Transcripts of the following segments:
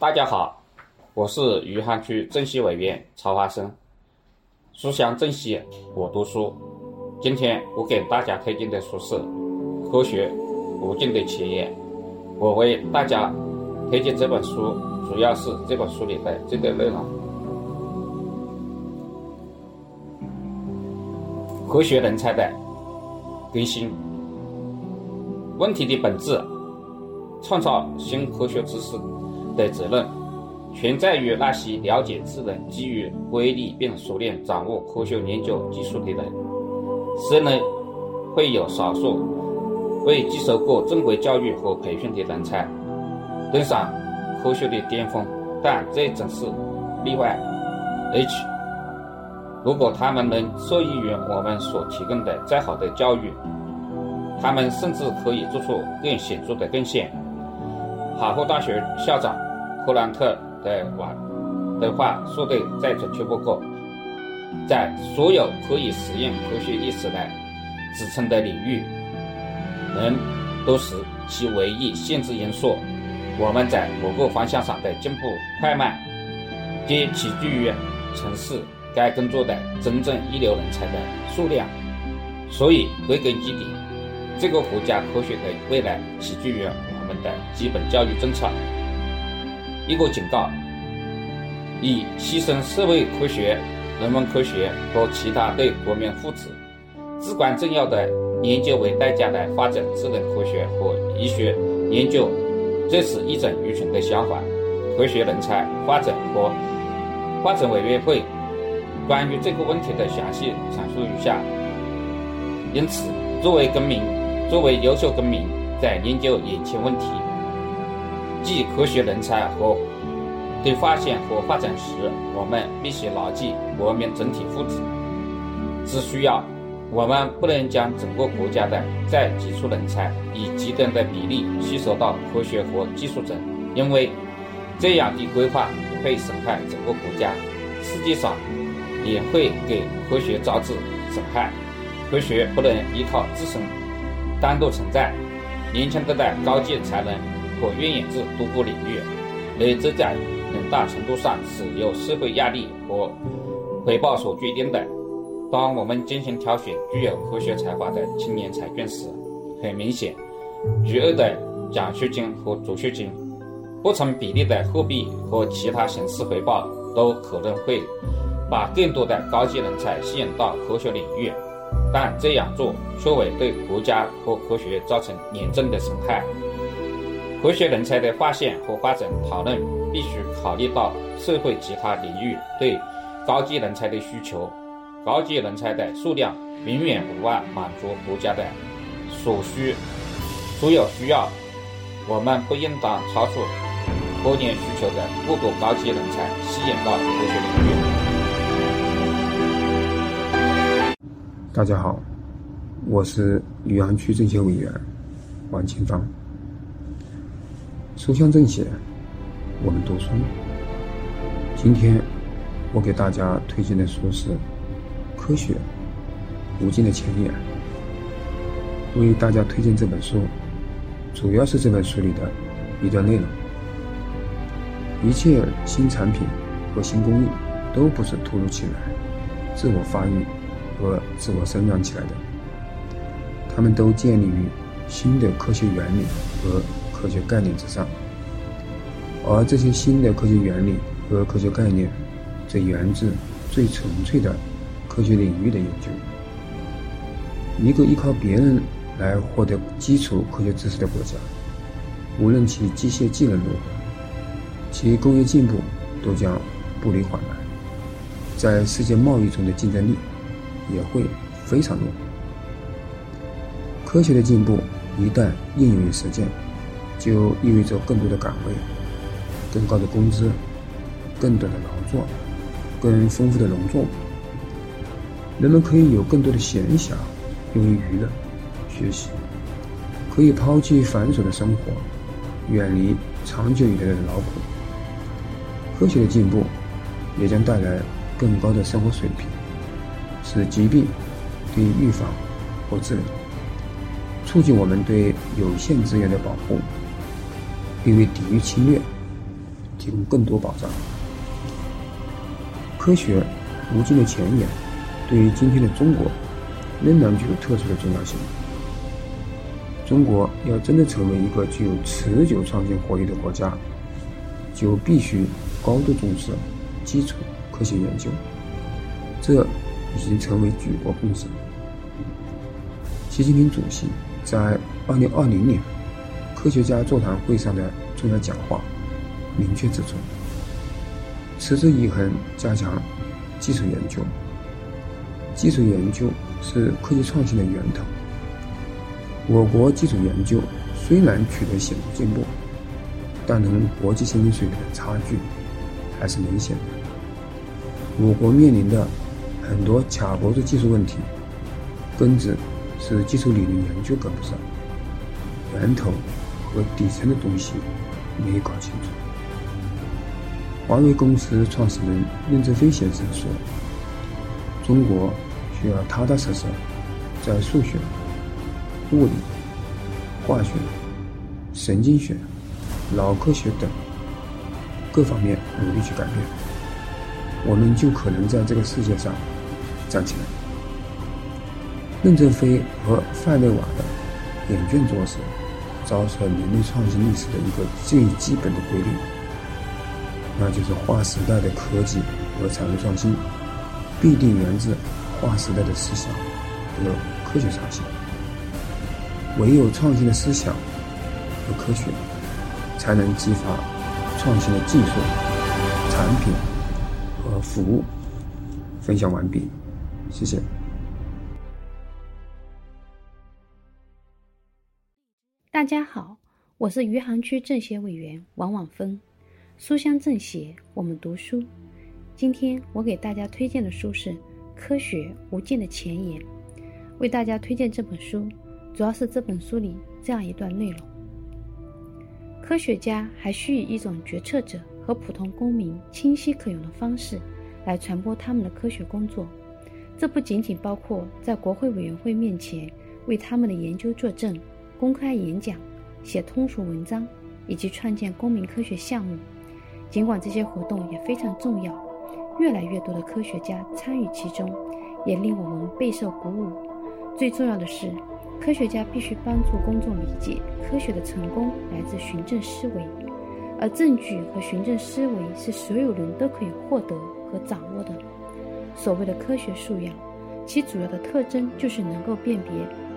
大家好，我是余杭区政协委员曹华生。书香政协我读书。今天我给大家推荐的书是《科学无尽的前沿》。我为大家推荐这本书，主要是这本书里的这个内容：科学人才的更新。问题的本质，创造新科学知识的责任，全在于那些了解智能基于规律并熟练掌握科学研究技术的人。虽然会有少数未接受过正规教育和培训的人才登上科学的巅峰，但这只是例外。H，如果他们能受益于我们所提供的再好的教育，他们甚至可以做出更显著的贡献。哈佛大学校长克兰特的话的话说的再准确不过，在所有可以实验科学意识来支撑的领域，人都是其唯一限制因素。我们在某个方向上的进步快慢，皆取决于从事该工作的真正一流人才的数量。所以，归根结底。这个国家科学的未来取决于我们的基本教育政策。一个警告：以牺牲社会科学、人文科学和其他对国民福祉至关重要的研究为代价来发展智能科学和医学研究，这是一种愚蠢的想法。科学人才发展和发展委员会关于这个问题的详细阐述如下。因此，作为公民，作为优秀公民，在研究眼前问题，即科学人才和对发现和发展时，我们必须牢记国民整体福祉。只需要我们不能将整个国家的在基础人才以极端的比例吸收到科学和技术中，因为这样的规划会损害整个国家，实际上也会给科学招致损害。科学不能依靠自身。单独存在，年轻的的高级才能和愿意至多个领域，而这在很大程度上是由社会压力和回报所决定的。当我们进行挑选具有科学才华的青年才俊时，很明显，巨额的奖学金和助学金、不成比例的货币和其他形式回报，都可能会把更多的高级人才吸引到科学领域。但这样做却会对国家和科学造成严重的损害。科学人才的发现和发展讨论必须考虑到社会其他领域对高级人才的需求。高级人才的数量远远无法满足国家的所需所有需要。我们不应当超出科研需求的过多高级人才吸引到科学领域。大家好，我是余杭区政协委员王清芳。书香政协，我们读书。今天我给大家推荐的书是《科学无尽的前沿》。为大家推荐这本书，主要是这本书里的一段内容：一切新产品和新工艺都不是突如其来、自我发育。和自我生长起来的，他们都建立于新的科学原理和科学概念之上，而这些新的科学原理和科学概念，则源自最纯粹的科学领域的研究。一个依靠别人来获得基础科学知识的国家，无论其机械技能如何，其工业进步都将步履缓慢，在世界贸易中的竞争力。也会非常弱。科学的进步一旦应用于实践，就意味着更多的岗位、更高的工资、更短的劳作、更丰富的农作物。人们可以有更多的闲暇用于娱乐、学习，可以抛弃繁琐的生活，远离长久以来的劳苦。科学的进步也将带来更高的生活水平。使疾病得以预防或治疗，促进我们对有限资源的保护，并为抵御侵略提供更多保障。科学无尽的前沿，对于今天的中国，仍然具有特殊的重要性。中国要真的成为一个具有持久创新活力的国家，就必须高度重视基础科学研究，这已经成为举国共识。习近平主席在2020年科学家座谈会上的重要讲话，明确指出，持之以恒加强基础研究，基础研究是科技创新的源头。我国基础研究虽然取得显著进步，但同国际先进水平的差距还是明显的。我国面临的很多卡脖子技术问题，根子是基础理论研究跟不上，源头和底层的东西没搞清楚。华为公司创始人任正非先生说：“中国需要踏踏实实在数学。”物理、化学、神经学、脑科学等各方面努力去改变，我们就可能在这个世界上站起来。任正非和范内瓦的眼卷做事，造成人类创新历史的一个最基本的规律，那就是划时代的科技和产业创新，必定源自划时代的思想和科学创新。唯有创新的思想和科学，才能激发创新的技术、产品和服务。分享完毕，谢谢。大家好，我是余杭区政协委员王婉芬，书香政协，我们读书。今天我给大家推荐的书是《科学无尽的前沿》，为大家推荐这本书。主要是这本书里这样一段内容：科学家还需以一种决策者和普通公民清晰可用的方式来传播他们的科学工作。这不仅仅包括在国会委员会面前为他们的研究作证、公开演讲、写通俗文章，以及创建公民科学项目。尽管这些活动也非常重要，越来越多的科学家参与其中，也令我们备受鼓舞。最重要的是。科学家必须帮助公众理解，科学的成功来自循证思维，而证据和循证思维是所有人都可以获得和掌握的。所谓的科学素养，其主要的特征就是能够辨别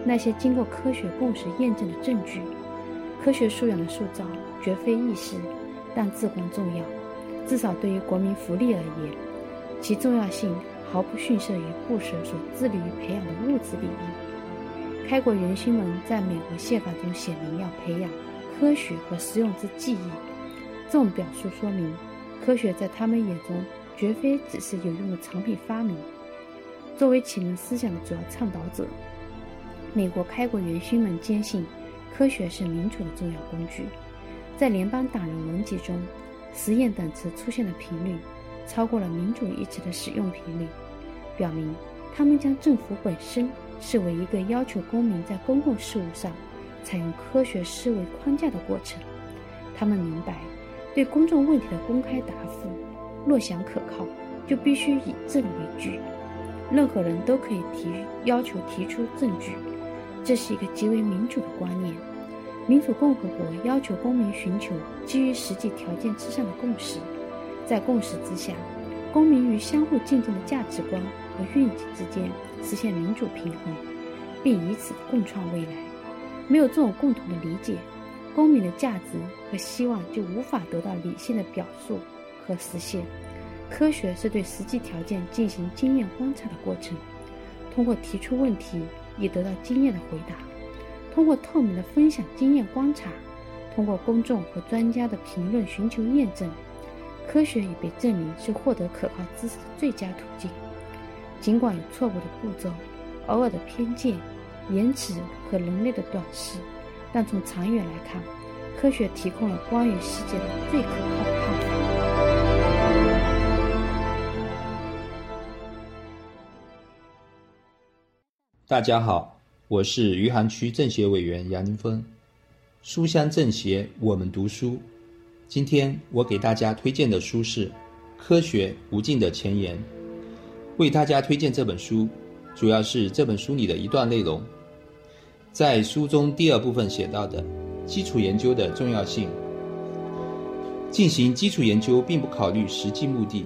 那些经过科学共识验证的证据。科学素养的塑造绝非易事，但至关重要。至少对于国民福利而言，其重要性毫不逊色于布什所致力于培养的物质利益。开国元勋们在美国宪法中写明要培养科学和实用之技艺，这种表述说明，科学在他们眼中绝非只是有用的产品发明。作为启蒙思想的主要倡导者，美国开国元勋们坚信，科学是民主的重要工具。在联邦党人文集中，“实验”等词出现的频率超过了“民主”一词的使用频率，表明他们将政府本身。视为一个要求公民在公共事务上采用科学思维框架的过程。他们明白，对公众问题的公开答复，若想可靠，就必须以证为据。任何人都可以提要求提出证据，这是一个极为民主的观念。民主共和国要求公民寻求基于实际条件之上的共识，在共识之下，公民与相互竞争的价值观和愿景之间。实现民主平衡，并以此共创未来。没有这种共同的理解，公民的价值和希望就无法得到理性的表述和实现。科学是对实际条件进行经验观察的过程，通过提出问题以得到经验的回答，通过透明的分享经验观察，通过公众和专家的评论寻求验证。科学已被证明是获得可靠知识的最佳途径。尽管有错误的步骤、偶尔的偏见、延迟和人类的短视，但从长远来看，科学提供了关于世界的最可靠大家好，我是余杭区政协委员杨林峰，书香政协，我们读书。今天我给大家推荐的书是《科学无尽的前沿》。为大家推荐这本书，主要是这本书里的一段内容。在书中第二部分写到的基础研究的重要性。进行基础研究并不考虑实际目的，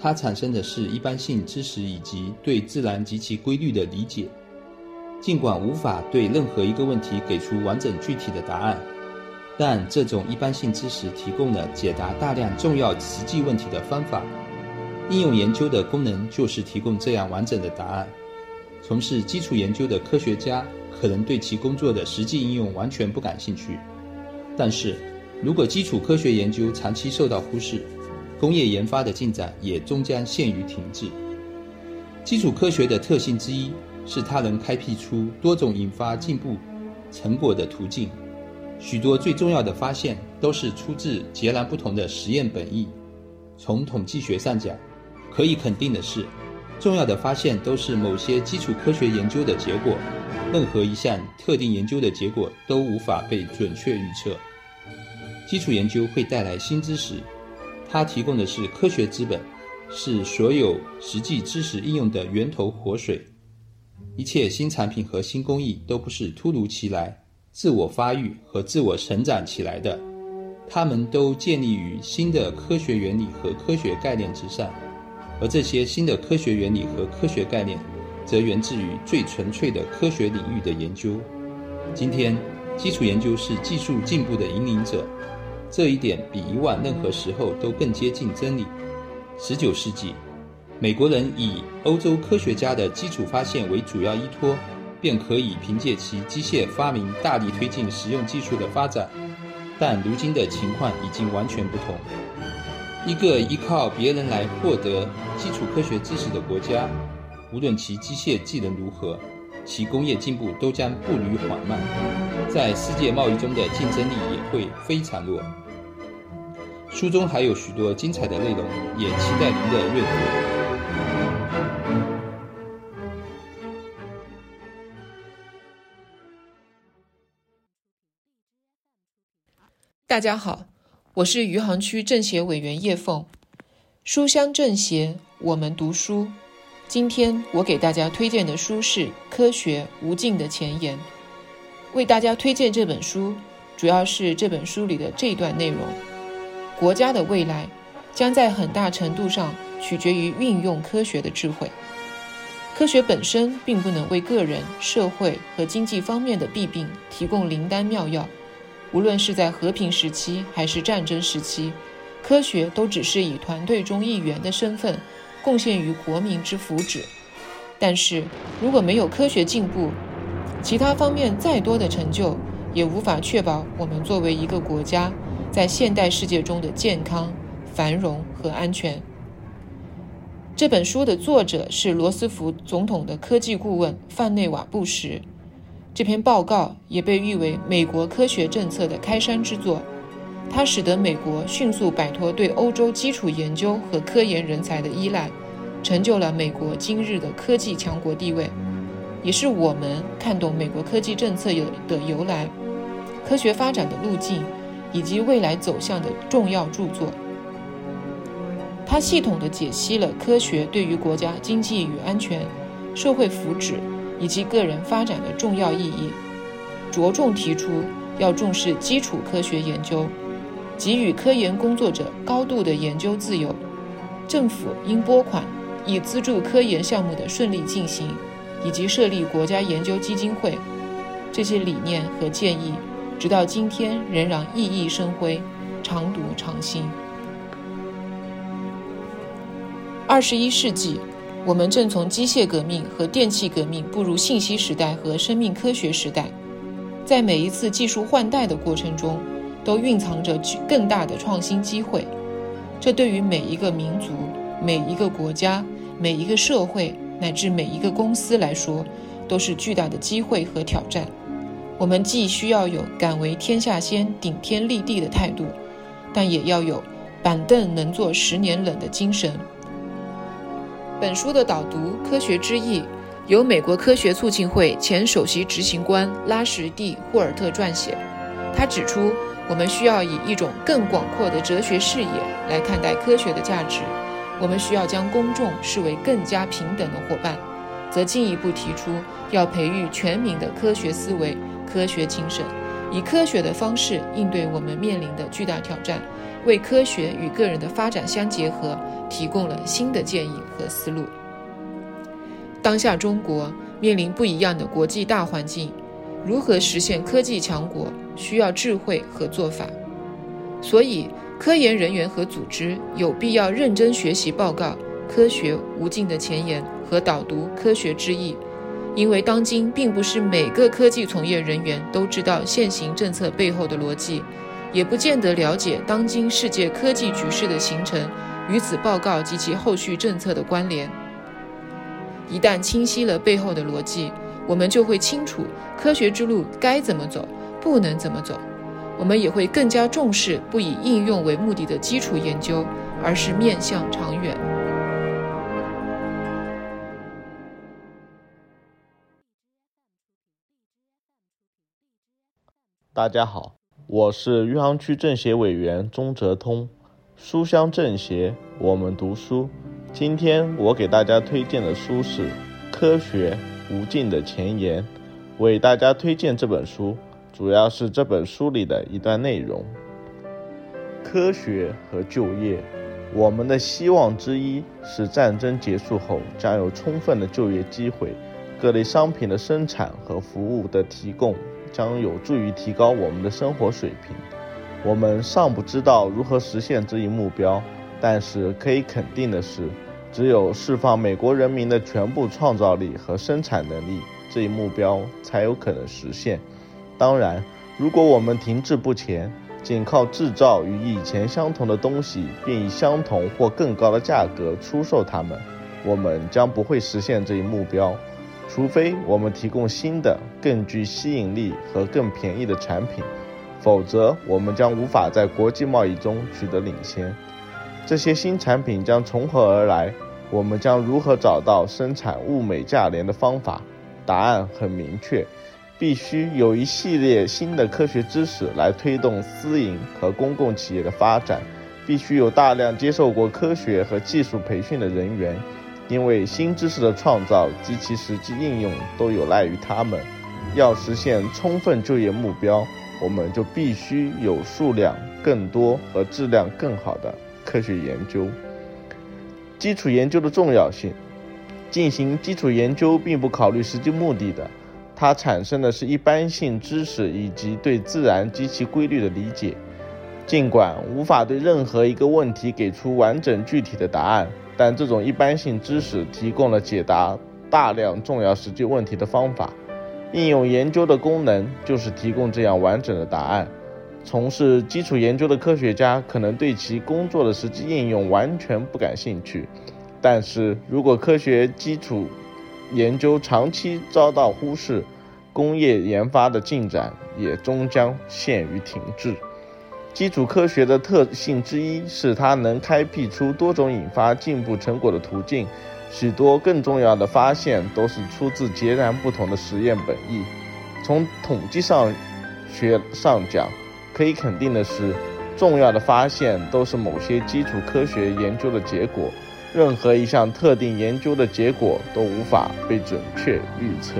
它产生的是一般性知识以及对自然及其规律的理解。尽管无法对任何一个问题给出完整具体的答案，但这种一般性知识提供了解答大量重要实际问题的方法。应用研究的功能就是提供这样完整的答案。从事基础研究的科学家可能对其工作的实际应用完全不感兴趣，但是如果基础科学研究长期受到忽视，工业研发的进展也终将陷于停滞。基础科学的特性之一是它能开辟出多种引发进步成果的途径，许多最重要的发现都是出自截然不同的实验本意。从统计学上讲，可以肯定的是。重要的发现都是某些基础科学研究的结果，任何一项特定研究的结果都无法被准确预测。基础研究会带来新知识，它提供的是科学资本，是所有实际知识应用的源头活水。一切新产品和新工艺都不是突如其来、自我发育和自我成长起来的，它们都建立于新的科学原理和科学概念之上。而这些新的科学原理和科学概念，则源自于最纯粹的科学领域的研究。今天，基础研究是技术进步的引领者，这一点比以往任何时候都更接近真理。十九世纪，美国人以欧洲科学家的基础发现为主要依托，便可以凭借其机械发明大力推进实用技术的发展。但如今的情况已经完全不同。一个依靠别人来获得基础科学知识的国家，无论其机械技能如何，其工业进步都将步履缓慢，在世界贸易中的竞争力也会非常弱。书中还有许多精彩的内容，也期待您的阅读。大家好。我是余杭区政协委员叶凤，书香政协，我们读书。今天我给大家推荐的书是《科学无尽的前沿》。为大家推荐这本书，主要是这本书里的这段内容：国家的未来将在很大程度上取决于运用科学的智慧。科学本身并不能为个人、社会和经济方面的弊病提供灵丹妙药。无论是在和平时期还是战争时期，科学都只是以团队中一员的身份贡献于国民之福祉。但是，如果没有科学进步，其他方面再多的成就也无法确保我们作为一个国家在现代世界中的健康、繁荣和安全。这本书的作者是罗斯福总统的科技顾问范内瓦·布什。这篇报告也被誉为美国科学政策的开山之作，它使得美国迅速摆脱对欧洲基础研究和科研人才的依赖，成就了美国今日的科技强国地位，也是我们看懂美国科技政策有的由来、科学发展的路径以及未来走向的重要著作。它系统地解析了科学对于国家经济与安全、社会福祉。以及个人发展的重要意义，着重提出要重视基础科学研究，给予科研工作者高度的研究自由。政府应拨款以资助科研项目的顺利进行，以及设立国家研究基金会。这些理念和建议，直到今天仍然熠熠生辉，常读常新。二十一世纪。我们正从机械革命和电气革命步入信息时代和生命科学时代，在每一次技术换代的过程中，都蕴藏着更大的创新机会。这对于每一个民族、每一个国家、每一个社会乃至每一个公司来说，都是巨大的机会和挑战。我们既需要有敢为天下先、顶天立地的态度，但也要有板凳能坐十年冷的精神。本书的导读《科学之翼》由美国科学促进会前首席执行官拉什蒂·霍尔特撰写。他指出，我们需要以一种更广阔的哲学视野来看待科学的价值。我们需要将公众视为更加平等的伙伴，则进一步提出要培育全民的科学思维、科学精神，以科学的方式应对我们面临的巨大挑战，为科学与个人的发展相结合提供了新的建议和思路。当下中国面临不一样的国际大环境。如何实现科技强国，需要智慧和做法。所以，科研人员和组织有必要认真学习报告《科学无尽的前沿》和导读《科学之意》，因为当今并不是每个科技从业人员都知道现行政策背后的逻辑，也不见得了解当今世界科技局势的形成与此报告及其后续政策的关联。一旦清晰了背后的逻辑，我们就会清楚科学之路该怎么走，不能怎么走。我们也会更加重视不以应用为目的的基础研究，而是面向长远。大家好，我是余杭区政协委员钟泽通，书香政协，我们读书。今天我给大家推荐的书是《科学》。无尽的前沿，为大家推荐这本书，主要是这本书里的一段内容。科学和就业，我们的希望之一是战争结束后将有充分的就业机会，各类商品的生产和服务的提供将有助于提高我们的生活水平。我们尚不知道如何实现这一目标，但是可以肯定的是。只有释放美国人民的全部创造力和生产能力，这一目标才有可能实现。当然，如果我们停滞不前，仅靠制造与以前相同的东西，并以相同或更高的价格出售它们，我们将不会实现这一目标。除非我们提供新的、更具吸引力和更便宜的产品，否则我们将无法在国际贸易中取得领先。这些新产品将从何而来？我们将如何找到生产物美价廉的方法？答案很明确：必须有一系列新的科学知识来推动私营和公共企业的发展；必须有大量接受过科学和技术培训的人员，因为新知识的创造及其实际应用都有赖于他们。要实现充分就业目标，我们就必须有数量更多和质量更好的。科学研究，基础研究的重要性。进行基础研究并不考虑实际目的的，它产生的是一般性知识以及对自然及其规律的理解。尽管无法对任何一个问题给出完整具体的答案，但这种一般性知识提供了解答大量重要实际问题的方法。应用研究的功能就是提供这样完整的答案。从事基础研究的科学家可能对其工作的实际应用完全不感兴趣，但是如果科学基础研究长期遭到忽视，工业研发的进展也终将陷于停滞。基础科学的特性之一是它能开辟出多种引发进步成果的途径，许多更重要的发现都是出自截然不同的实验本意。从统计上学上讲，可以肯定的是，重要的发现都是某些基础科学研究的结果。任何一项特定研究的结果都无法被准确预测。